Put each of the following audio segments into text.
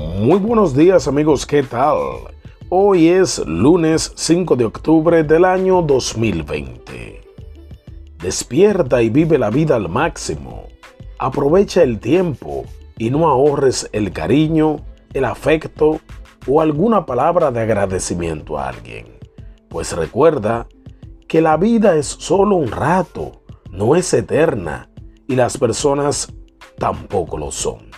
Muy buenos días amigos, ¿qué tal? Hoy es lunes 5 de octubre del año 2020. Despierta y vive la vida al máximo. Aprovecha el tiempo y no ahorres el cariño, el afecto o alguna palabra de agradecimiento a alguien. Pues recuerda que la vida es solo un rato, no es eterna y las personas tampoco lo son.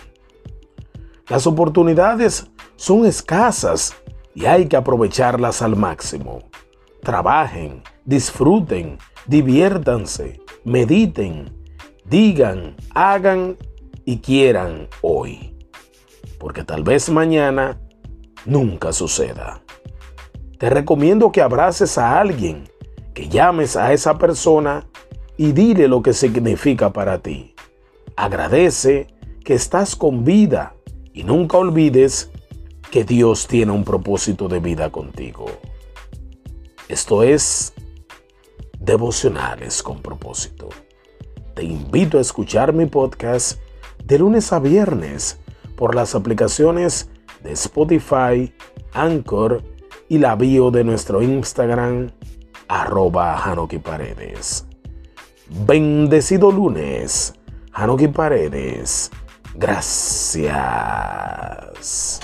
Las oportunidades son escasas y hay que aprovecharlas al máximo. Trabajen, disfruten, diviértanse, mediten, digan, hagan y quieran hoy. Porque tal vez mañana nunca suceda. Te recomiendo que abraces a alguien, que llames a esa persona y dile lo que significa para ti. Agradece que estás con vida y nunca olvides que Dios tiene un propósito de vida contigo. Esto es Devocionales con propósito. Te invito a escuchar mi podcast de lunes a viernes por las aplicaciones de Spotify, Anchor y la bio de nuestro Instagram, arroba Hanoki Paredes. Bendecido lunes, Hanoki Paredes Gracias. Gracias.